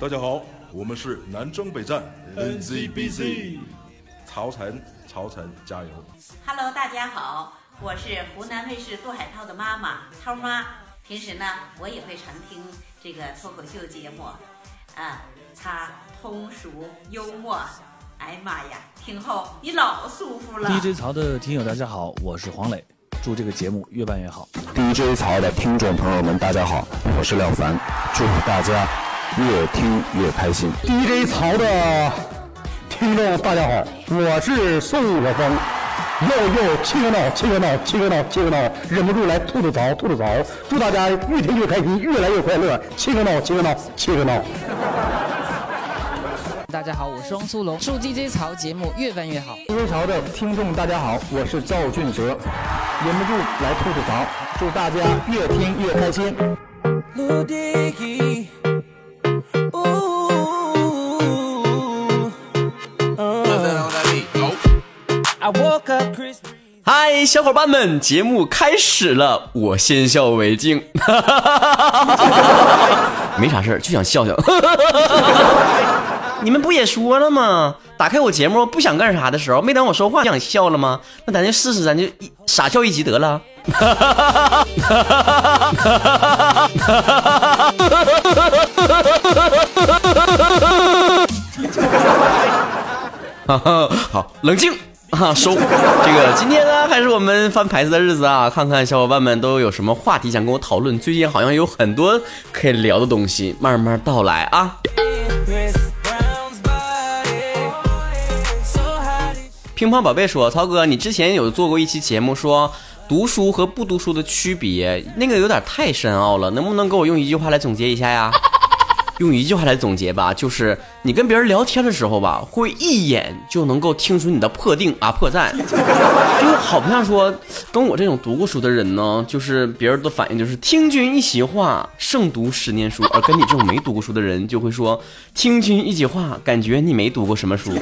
大家好，我们是南征北战 NZBC，曹晨，曹晨加油！Hello，大家好，我是湖南卫视杜海涛的妈妈涛妈。平时呢，我也会常听这个脱口秀节目，啊，他通俗幽默，哎妈呀，听后你老舒服了。DJ 曹的听友大家好，我是黄磊，祝这个节目越办越好。DJ 曹的听众朋友们大家好，我是廖凡，祝大家越听越开心。DJ 曹的听众大家好，我是宋晓峰。又又七个闹，七个闹，七个闹，七个闹，忍不住来吐吐槽，吐吐槽。祝大家越听越开心，越来越快乐。七个闹，七个闹，七个闹。大家好，我是汪苏泷，祝 DJ 潮节目越办越好。DJ 潮的听众大家好，我是赵俊哲，忍不住来吐吐槽，祝大家越听越开心。嗨，小伙伴们，节目开始了，我先笑为敬。没啥事儿，就想笑笑。你们不也说了吗？打开我节目不想干啥的时候，没等我说话就想笑了吗？那咱就试试，咱就傻笑一集得了。好，冷静。啊，收这个今天呢，还是我们翻牌子的日子啊！看看小伙伴们都有什么话题想跟我讨论。最近好像有很多可以聊的东西，慢慢道来啊。乒乓宝贝说：“曹哥，你之前有做过一期节目，说读书和不读书的区别，那个有点太深奥了，能不能给我用一句话来总结一下呀？” 用一句话来总结吧，就是你跟别人聊天的时候吧，会一眼就能够听出你的破定啊破绽，就好不像说跟我这种读过书的人呢，就是别人的反应就是听君一席话，胜读十年书，而跟你这种没读过书的人就会说听君一席话，感觉你没读过什么书。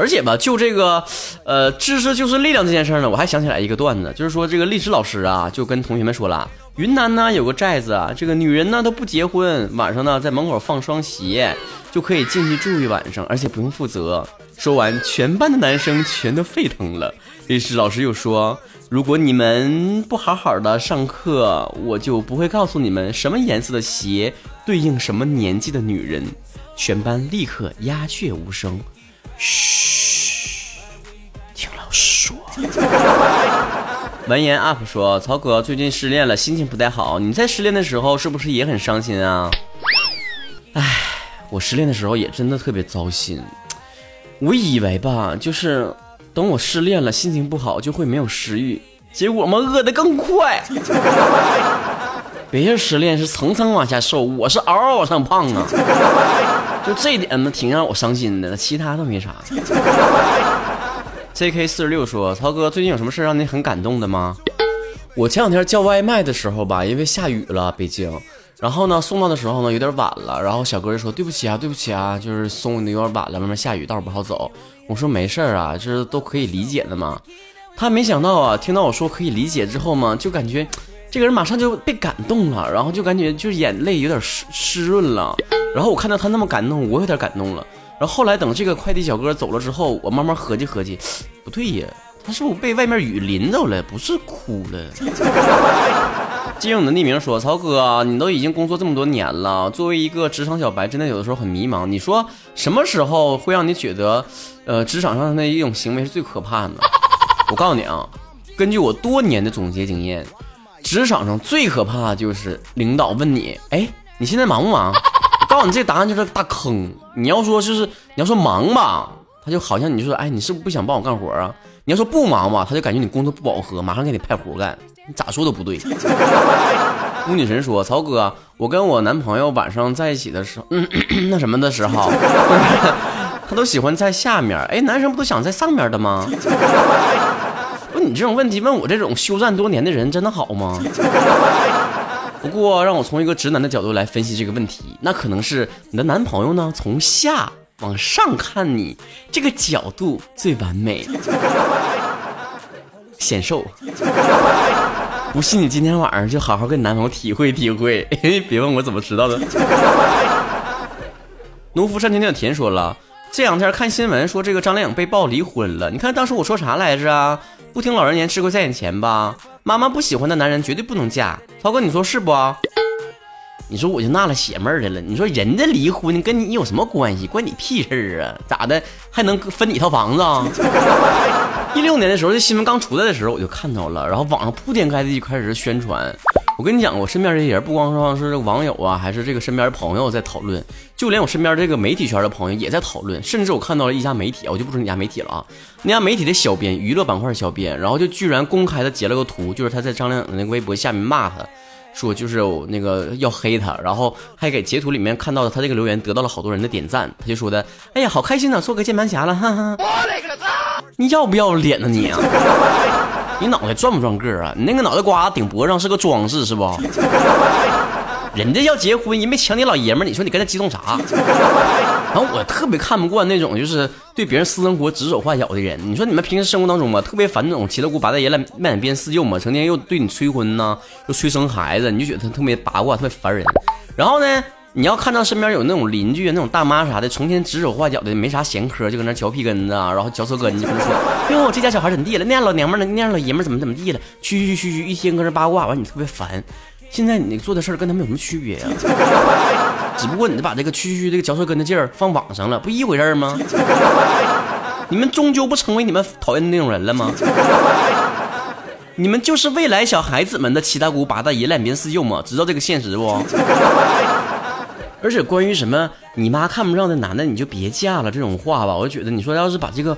而且吧，就这个，呃，知识就是力量这件事呢，我还想起来一个段子，就是说这个历史老师啊，就跟同学们说了，云南呢有个寨子啊，这个女人呢都不结婚，晚上呢在门口放双鞋，就可以进去住一晚上，而且不用负责。说完，全班的男生全都沸腾了。历史老师又说，如果你们不好好的上课，我就不会告诉你们什么颜色的鞋对应什么年纪的女人。全班立刻鸦雀无声。嘘，听老师说。闻言 UP 说：“曹哥最近失恋了，心情不太好。你在失恋的时候是不是也很伤心啊？”哎，我失恋的时候也真的特别糟心。我以为吧，就是等我失恋了，心情不好就会没有食欲，结果嘛，饿得更快。别人失恋是蹭蹭往下瘦，我是嗷嗷往上胖啊。就这点呢，挺让我伤心的，其他都没啥。J K 四十六说：“曹哥，最近有什么事让你很感动的吗？”我前两天叫外卖的时候吧，因为下雨了，北京，然后呢送到的时候呢有点晚了，然后小哥就说：“对不起啊，对不起啊，就是送的有点晚了，外面下雨，道不好走。”我说：“没事儿啊，这都可以理解的嘛。”他没想到啊，听到我说可以理解之后嘛，就感觉。这个人马上就被感动了，然后就感觉就是眼泪有点湿湿润了。然后我看到他那么感动，我有点感动了。然后后来等这个快递小哥走了之后，我慢慢合计合计，不对呀，他是不是被外面雨淋着了？不是哭了。借用的匿名说：“曹哥，你都已经工作这么多年了，作为一个职场小白，真的有的时候很迷茫。你说什么时候会让你觉得，呃，职场上的一种行为是最可怕的？我告诉你啊，根据我多年的总结经验。”职场上最可怕的就是领导问你，哎，你现在忙不忙？我告诉你，这答案就是大坑。你要说就是你要说忙吧，他就好像你就说，哎，你是不是不想帮我干活啊？你要说不忙吧，他就感觉你工作不饱和，马上给你派活干。你咋说都不对。巫女神说，曹哥，我跟我男朋友晚上在一起的时候，那什么的时候，他都喜欢在下面。哎，男生不都想在上面的吗？你这种问题问我这种休战多年的人真的好吗？不过让我从一个直男的角度来分析这个问题，那可能是你的男朋友呢从下往上看你这个角度最完美，显瘦。不信你今天晚上就好好跟你男朋友体会体会。别问我怎么知道的。农夫山泉的田说了，这两天看新闻说这个张靓颖被曝离婚了。你看当时我说啥来着啊？不听老人言，吃亏在眼前吧。妈妈不喜欢的男人绝对不能嫁。涛哥，你说是不？你说我就纳了邪闷儿的了。你说人家离婚跟你有什么关系？关你屁事儿啊？咋的？还能分你一套房子啊？一六年的时候，这新闻刚出来的时候，我就看到了，然后网上铺天盖地就开始宣传。我跟你讲，我身边这些人不光说是网友啊，还是这个身边的朋友在讨论，就连我身边这个媒体圈的朋友也在讨论。甚至我看到了一家媒体，我就不说哪家媒体了啊，那家媒体的小编，娱乐板块小编，然后就居然公开的截了个图，就是他在张靓颖的那个微博下面骂他。说就是那个要黑他，然后还给截图里面看到的他这个留言得到了好多人的点赞，他就说的，哎呀，好开心呐，做个键盘侠了，哈哈。我勒个操！你要不要脸呢你啊？你脑袋转不转个啊？你那个脑袋瓜顶脖上是个装饰是不？人家要结婚，人没抢你老爷们儿，你说你跟他激动啥？然后我特别看不惯那种就是对别人私生活指手画脚的人。你说你们平时生活当中吧，特别烦那种七大姑八大姨来卖脸变四舅嘛，成天又对你催婚呐，又催生孩子，你就觉得他特别八卦，特别烦人。然后呢，你要看到身边有那种邻居、那种大妈啥的，成天指手画脚的，没啥闲嗑，就搁那嚼屁根子啊，然后嚼舌根子，就跟说：“哟，这家小孩怎么地了？那样老娘们儿呢？那样老爷们儿怎么怎么地了？去去去去，一天搁那八卦，完你特别烦。现在你做的事儿跟他们有什么区别呀？只不过你把这个区区这个嚼舌根的劲儿放网上了，不一回事吗？你们终究不成为你们讨厌的那种人了吗？你们就是未来小孩子们的七大姑八大姨烂边四舅吗？知道这个现实不？而且关于什么你妈看不上的男的你就别嫁了这种话吧，我觉得你说要是把这个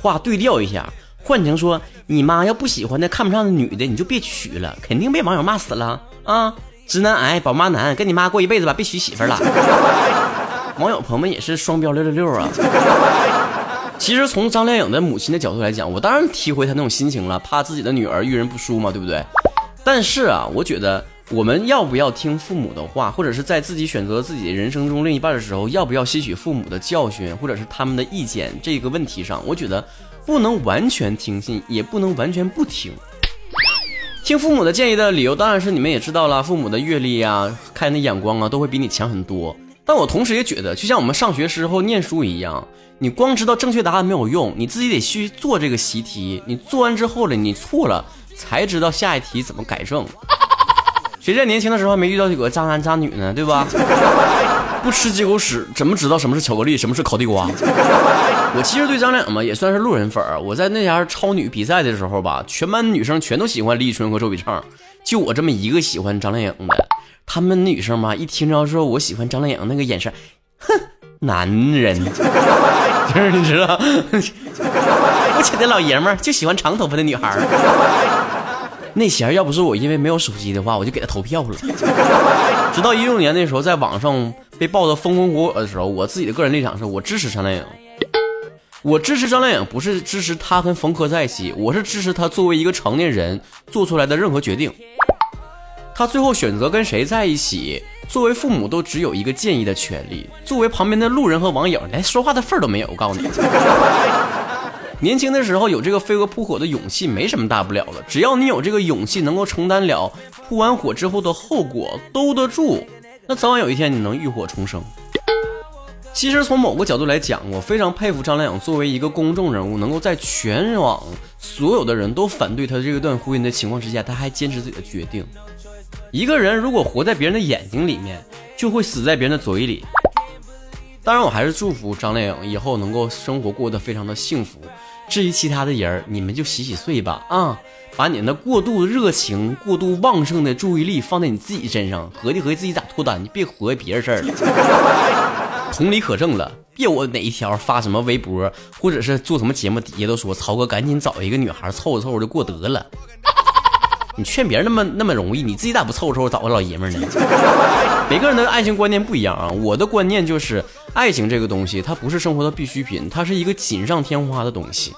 话对调一下，换成说你妈要不喜欢的看不上的女的你就别娶了，肯定被网友骂死了啊！直男癌宝妈男，跟你妈过一辈子吧，别娶媳妇了。网友朋友们也是双标六六六啊！其实从张靓颖的母亲的角度来讲，我当然体会她那种心情了，怕自己的女儿遇人不淑嘛，对不对？但是啊，我觉得我们要不要听父母的话，或者是在自己选择自己人生中另一半的时候，要不要吸取父母的教训，或者是他们的意见这个问题上，我觉得不能完全听信，也不能完全不听。听父母的建议的理由，当然是你们也知道了，父母的阅历啊，看的眼光啊，都会比你强很多。但我同时也觉得，就像我们上学时候念书一样，你光知道正确答案没有用，你自己得去做这个习题。你做完之后了，你错了才知道下一题怎么改正。谁在年轻的时候还没遇到几个渣男渣女呢？对吧？不吃鸡狗屎，怎么知道什么是巧克力，什么是烤地瓜？我其实对张靓颖嘛也算是路人粉儿。我在那家超女比赛的时候吧，全班女生全都喜欢李宇春和周笔畅，就我这么一个喜欢张靓颖的。她们女生嘛，一听着说我喜欢张靓颖，那个眼神，哼，男人，就是你知道，肤浅的老爷们儿就喜欢长头发的女孩儿。那前要不是我因为没有手机的话，我就给他投票了。直到一六年那时候，在网上被爆得风风火火的时候，我自己的个人立场是我支持张靓颖。我支持张靓颖，不是支持她跟冯轲在一起，我是支持她作为一个成年人做出来的任何决定。她最后选择跟谁在一起，作为父母都只有一个建议的权利，作为旁边的路人和网友，连说话的份儿都没有。我告诉你，年轻的时候有这个飞蛾扑火的勇气，没什么大不了的，只要你有这个勇气，能够承担了扑完火之后的后果，兜得住，那早晚有一天你能浴火重生。其实从某个角度来讲，我非常佩服张靓颖作为一个公众人物，能够在全网所有的人都反对她这一段婚姻的情况之下，她还坚持自己的决定。一个人如果活在别人的眼睛里面，就会死在别人的嘴里。当然，我还是祝福张靓颖以后能够生活过得非常的幸福。至于其他的人，你们就洗洗睡吧啊！把你那过度热情、过度旺盛的注意力放在你自己身上，合计合计自己咋脱单，你别活别人事儿了。同理可证了，别我哪一条发什么微博，或者是做什么节目底下都说曹哥赶紧找一个女孩凑合凑合就过得了。你劝别人那么那么容易，你自己咋不凑合凑合找个老爷们呢？每个人的爱情观念不一样啊。我的观念就是，爱情这个东西，它不是生活的必需品，它是一个锦上添花的东西。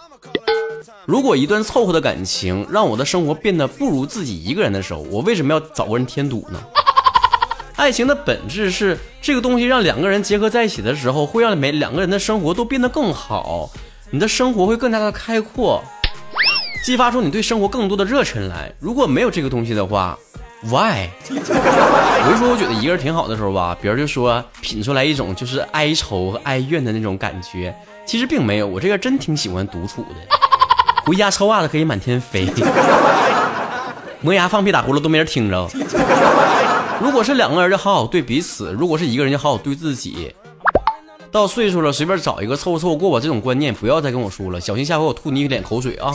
如果一段凑合的感情让我的生活变得不如自己一个人的时候，我为什么要找个人添堵呢？爱情的本质是这个东西让两个人结合在一起的时候，会让每两个人的生活都变得更好，你的生活会更加的开阔。激发出你对生活更多的热忱来。如果没有这个东西的话，why？我一说我觉得一个人挺好的时候吧，别人就说品出来一种就是哀愁和哀怨的那种感觉。其实并没有，我这个真挺喜欢独处的。回家臭袜子可以满天飞，磨牙放屁打呼噜都没人听着。如果是两个人就好好对彼此，如果是一个人就好好对自己。到岁数了，随便找一个凑合凑合过吧。这种观念不要再跟我说了，小心下回我吐你一脸口水啊！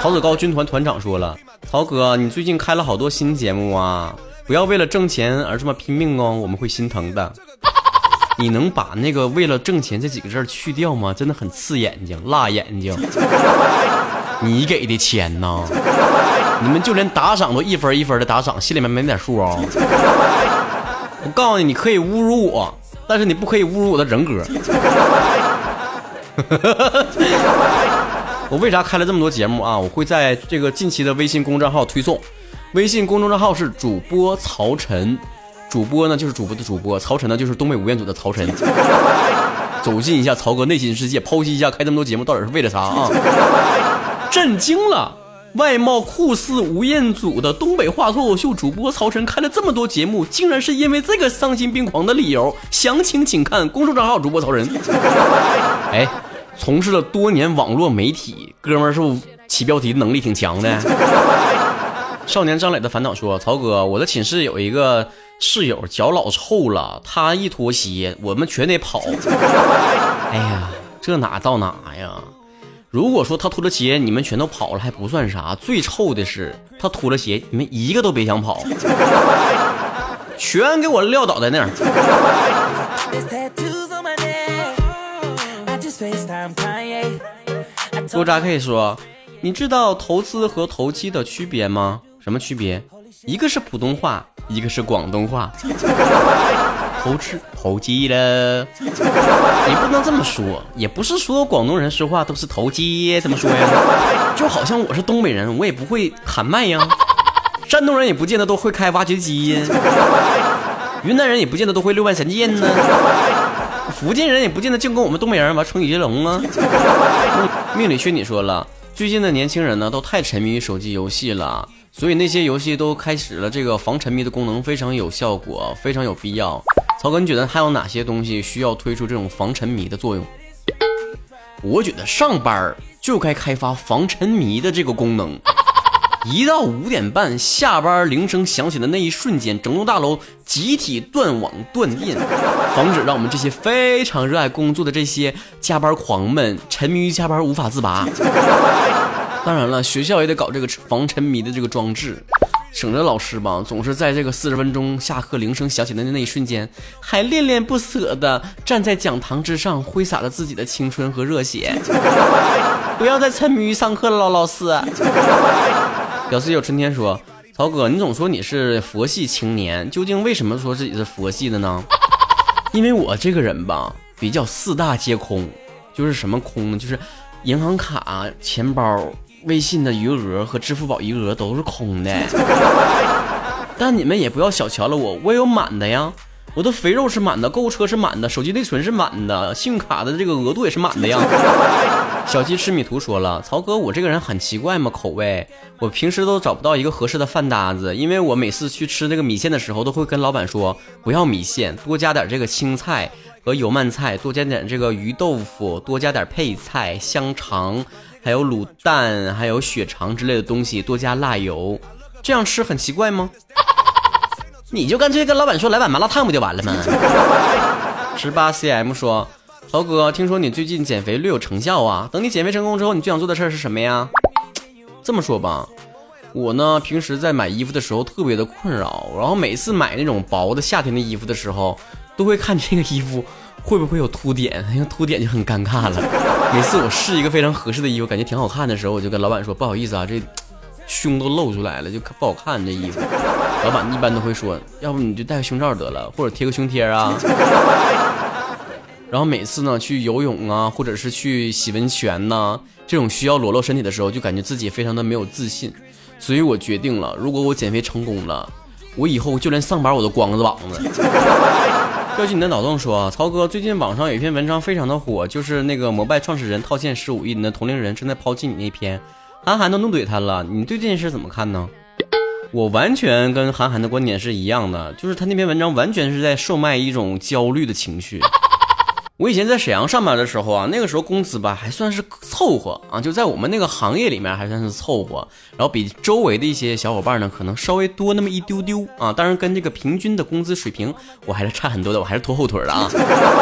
曹子高军团团长说了，曹哥，你最近开了好多新节目啊，不要为了挣钱而这么拼命哦，我们会心疼的。你能把那个为了挣钱这几个字去掉吗？真的很刺眼睛，辣眼睛。你给的钱呢？你们就连打赏都一分一分的打赏，心里面没点数啊？我告诉你，你可以侮辱我。但是你不可以侮辱我的人格。我为啥开了这么多节目啊？我会在这个近期的微信公众号推送，微信公众账号是主播曹晨，主播呢就是主播的主播，曹晨呢就是东北吴彦祖的曹晨。走进一下曹哥内心世界，剖析一下开这么多节目到底是为了啥啊？震惊了。外貌酷似吴彦祖的东北话脱口秀主播曹晨看了这么多节目，竟然是因为这个丧心病狂的理由。详情请看公众账号主播曹晨。哎，从事了多年网络媒体，哥们儿是不起标题能力挺强的？少年张磊的烦恼说：“曹哥，我的寝室有一个室友脚老臭了，他一脱鞋，我们全得跑。哎呀，这哪到哪呀？”如果说他脱了鞋，你们全都跑了还不算啥，最臭的是他脱了鞋，你们一个都别想跑，全给我撂倒在那儿。多扎 K 说：“你知道投资和投机的区别吗？什么区别？一个是普通话，一个是广东话。”投吃投机了，你不能这么说，也不是说广东人说话都是投机，怎么说呀？就好像我是东北人，我也不会喊麦呀。山东人也不见得都会开挖掘机呀，云南人也不见得都会六万神剑呢，福建人也不见得净跟我们东北人玩成语接龙啊。命里缺你说了，最近的年轻人呢都太沉迷于手机游戏了，所以那些游戏都开始了这个防沉迷的功能，非常有效果，非常有必要。曹哥，你觉得还有哪些东西需要推出这种防沉迷的作用？我觉得上班就该开发防沉迷的这个功能。一到五点半下班铃声响起的那一瞬间，整栋大楼集体断网断电，防止让我们这些非常热爱工作的这些加班狂们沉迷于加班无法自拔。当然了，学校也得搞这个防沉迷的这个装置。省着老师吧，总是在这个四十分钟下课铃声响起的那一瞬间，还恋恋不舍的站在讲堂之上，挥洒着自己的青春和热血。不要再沉迷于上课了，老老师。表示有春天说：“曹哥，你总说你是佛系青年，究竟为什么说自己是佛系的呢？” 因为我这个人吧，比较四大皆空，就是什么空呢？就是银行卡、钱包。微信的余额和支付宝余额都是空的，但你们也不要小瞧了我，我也有满的呀，我的肥肉是满的，购物车是满的，手机内存是满的，信用卡的这个额度也是满的呀。小鸡吃米图说了，曹哥，我这个人很奇怪嘛，口味，我平时都找不到一个合适的饭搭子，因为我每次去吃那个米线的时候，都会跟老板说不要米线，多加点这个青菜和油麦菜，多加点这个鱼豆腐，多加点配菜，香肠。还有卤蛋，还有血肠之类的东西，多加辣油，这样吃很奇怪吗？你就干脆跟老板说来碗麻辣烫不就完了吗？十八 cm 说，豪哥，听说你最近减肥略有成效啊？等你减肥成功之后，你最想做的事儿是什么呀？这么说吧，我呢平时在买衣服的时候特别的困扰，然后每次买那种薄的夏天的衣服的时候，都会看这个衣服。会不会有凸点？因为凸点就很尴尬了。每次我试一个非常合适的衣服，感觉挺好看的时候，我就跟老板说：“不好意思啊，这胸都露出来了，就不好看这衣服。”老板一般都会说：“要不你就戴个胸罩得了，或者贴个胸贴啊。”然后每次呢去游泳啊，或者是去洗温泉呐，这种需要裸露身体的时候，就感觉自己非常的没有自信。所以我决定了，如果我减肥成功了，我以后就连上班我都光着膀子。调进你的脑洞说，曹哥，最近网上有一篇文章非常的火，就是那个摩拜创始人套现十五亿，你的同龄人正在抛弃你那篇，韩寒都怒怼他了，你对这件事怎么看呢？我完全跟韩寒的观点是一样的，就是他那篇文章完全是在售卖一种焦虑的情绪。我以前在沈阳上班的时候啊，那个时候工资吧还算是凑合啊，就在我们那个行业里面还算是凑合，然后比周围的一些小伙伴呢可能稍微多那么一丢丢啊，当然跟这个平均的工资水平我还是差很多的，我还是拖后腿的啊。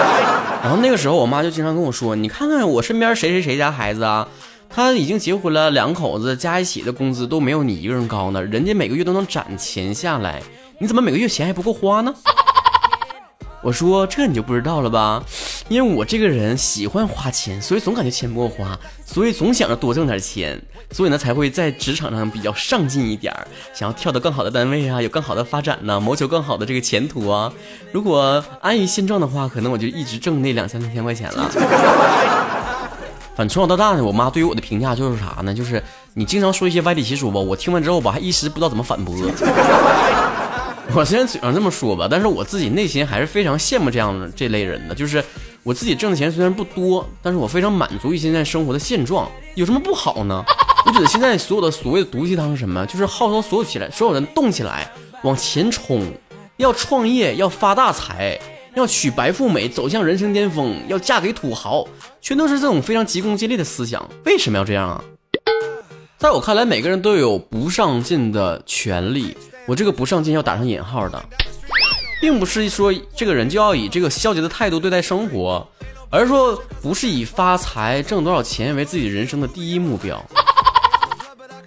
然后那个时候我妈就经常跟我说，你看看我身边谁谁谁家孩子啊，他已经结婚了，两口子加一起的工资都没有你一个人高呢，人家每个月都能攒钱下来，你怎么每个月钱还不够花呢？我说这你就不知道了吧，因为我这个人喜欢花钱，所以总感觉钱不够花，所以总想着多挣点钱，所以呢才会在职场上比较上进一点儿，想要跳到更好的单位啊，有更好的发展呢，谋求更好的这个前途啊。如果安于现状的话，可能我就一直挣那两三千块钱了。反正从小到大呢，我妈对于我的评价就是啥呢？就是你经常说一些歪理邪说吧，我听完之后吧，还一时不知道怎么反驳。我虽然嘴上这么说吧，但是我自己内心还是非常羡慕这样这类人的。就是我自己挣的钱虽然不多，但是我非常满足于现在生活的现状，有什么不好呢？我觉得现在所有的所谓的毒鸡汤是什么？就是号召所有起来，所有人动起来，往前冲，要创业，要发大财，要娶白富美，走向人生巅峰，要嫁给土豪，全都是这种非常急功近利的思想。为什么要这样啊？在我看来，每个人都有不上进的权利。我这个不上进要打上引号的，并不是说这个人就要以这个消极的态度对待生活，而是说不是以发财挣多少钱为自己人生的第一目标。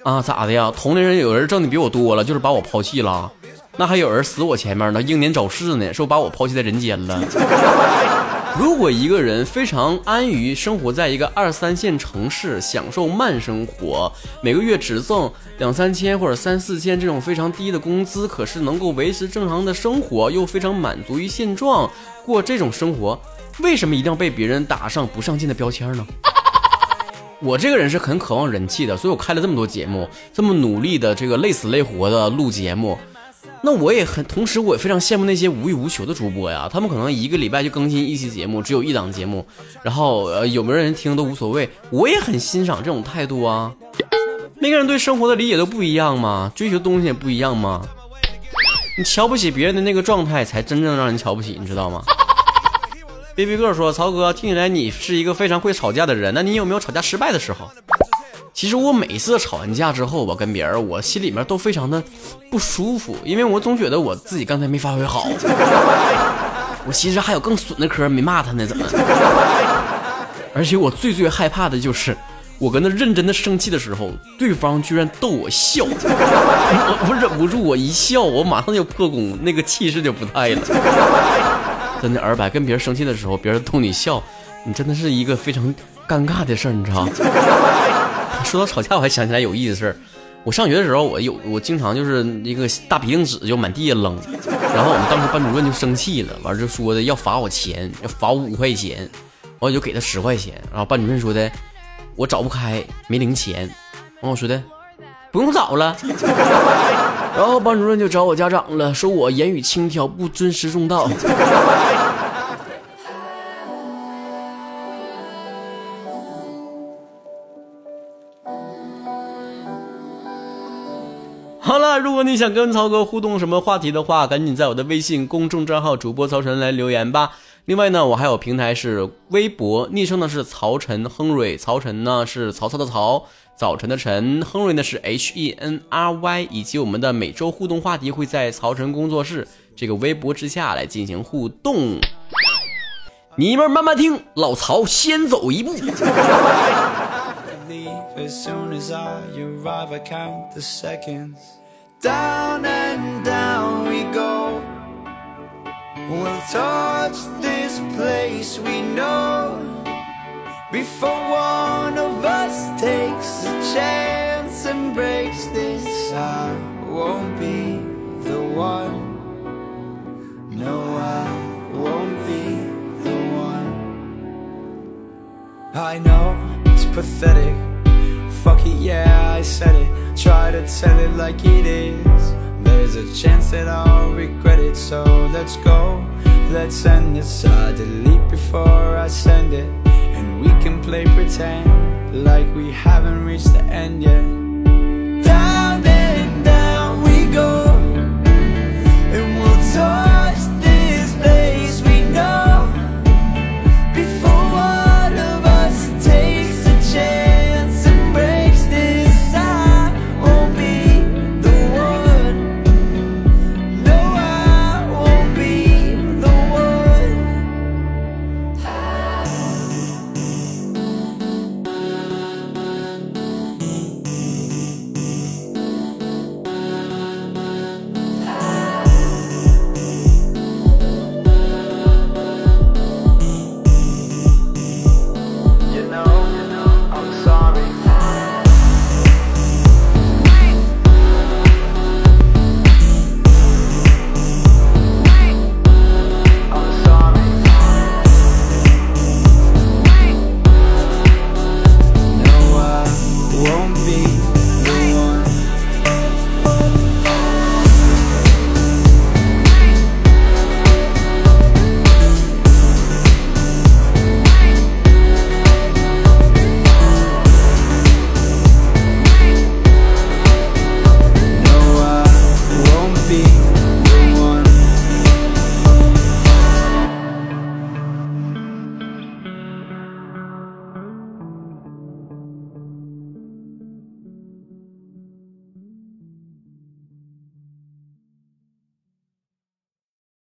啊，咋的呀？同龄人有人挣的比我多了，就是把我抛弃了。那还有人死我前面呢，英年早逝呢，说把我抛弃在人间了。如果一个人非常安于生活在一个二三线城市，享受慢生活，每个月只挣两三千或者三四千这种非常低的工资，可是能够维持正常的生活，又非常满足于现状，过这种生活，为什么一定要被别人打上不上进的标签呢？我这个人是很渴望人气的，所以我开了这么多节目，这么努力的这个累死累活的录节目。那我也很，同时我也非常羡慕那些无欲无求的主播呀，他们可能一个礼拜就更新一期节目，只有一档节目，然后呃有没有人听都无所谓。我也很欣赏这种态度啊。每个人对生活的理解都不一样嘛，追求东西也不一样嘛。你瞧不起别人的那个状态，才真正让人瞧不起，你知道吗？baby 哥说，曹哥听起来你是一个非常会吵架的人，那你有没有吵架失败的时候？其实我每次吵完架之后，吧跟别人，我心里面都非常的不舒服，因为我总觉得我自己刚才没发挥好。我其实还有更损的嗑没骂他呢，怎么？而且我最最害怕的就是，我跟他认真的生气的时候，对方居然逗我笑，我 我忍不住，我一笑，我马上就破功，那个气势就不在了。真的，二百跟别人生气的时候，别人逗你笑，你真的是一个非常尴尬的事儿，你知道。说到吵架，我还想起来有意思的事儿。我上学的时候，我有我经常就是一个大笔硬纸就满地下扔，然后我们当时班主任就生气了，完就说的要罚我钱，要罚我五块钱，完我就给他十块钱。然后班主任说的我找不开，没零钱。完我说的不用找了。然后班主任就找我家长了，说我言语轻佻，不尊师重道。如果你想跟曹哥互动什么话题的话，赶紧在我的微信公众账号主播曹晨来留言吧。另外呢，我还有平台是微博，昵称呢是曹晨亨瑞，曹晨呢是曹操的曹，早晨的晨，亨瑞呢是 H E N R Y，以及我们的每周互动话题会在曹晨工作室这个微博之下来进行互动。你们慢慢听，老曹先走一步。Down and down we go. We'll touch this place we know. Before one of us takes a chance and breaks this, I won't be the one. No, I won't be the one. I know it's pathetic. Fuck it, yeah, I said it try to tell it like it is. There's a chance that I'll regret it So let's go, let's end this I delete before I send it. And we can play pretend Like we haven't reached the end yet. Down and down we go.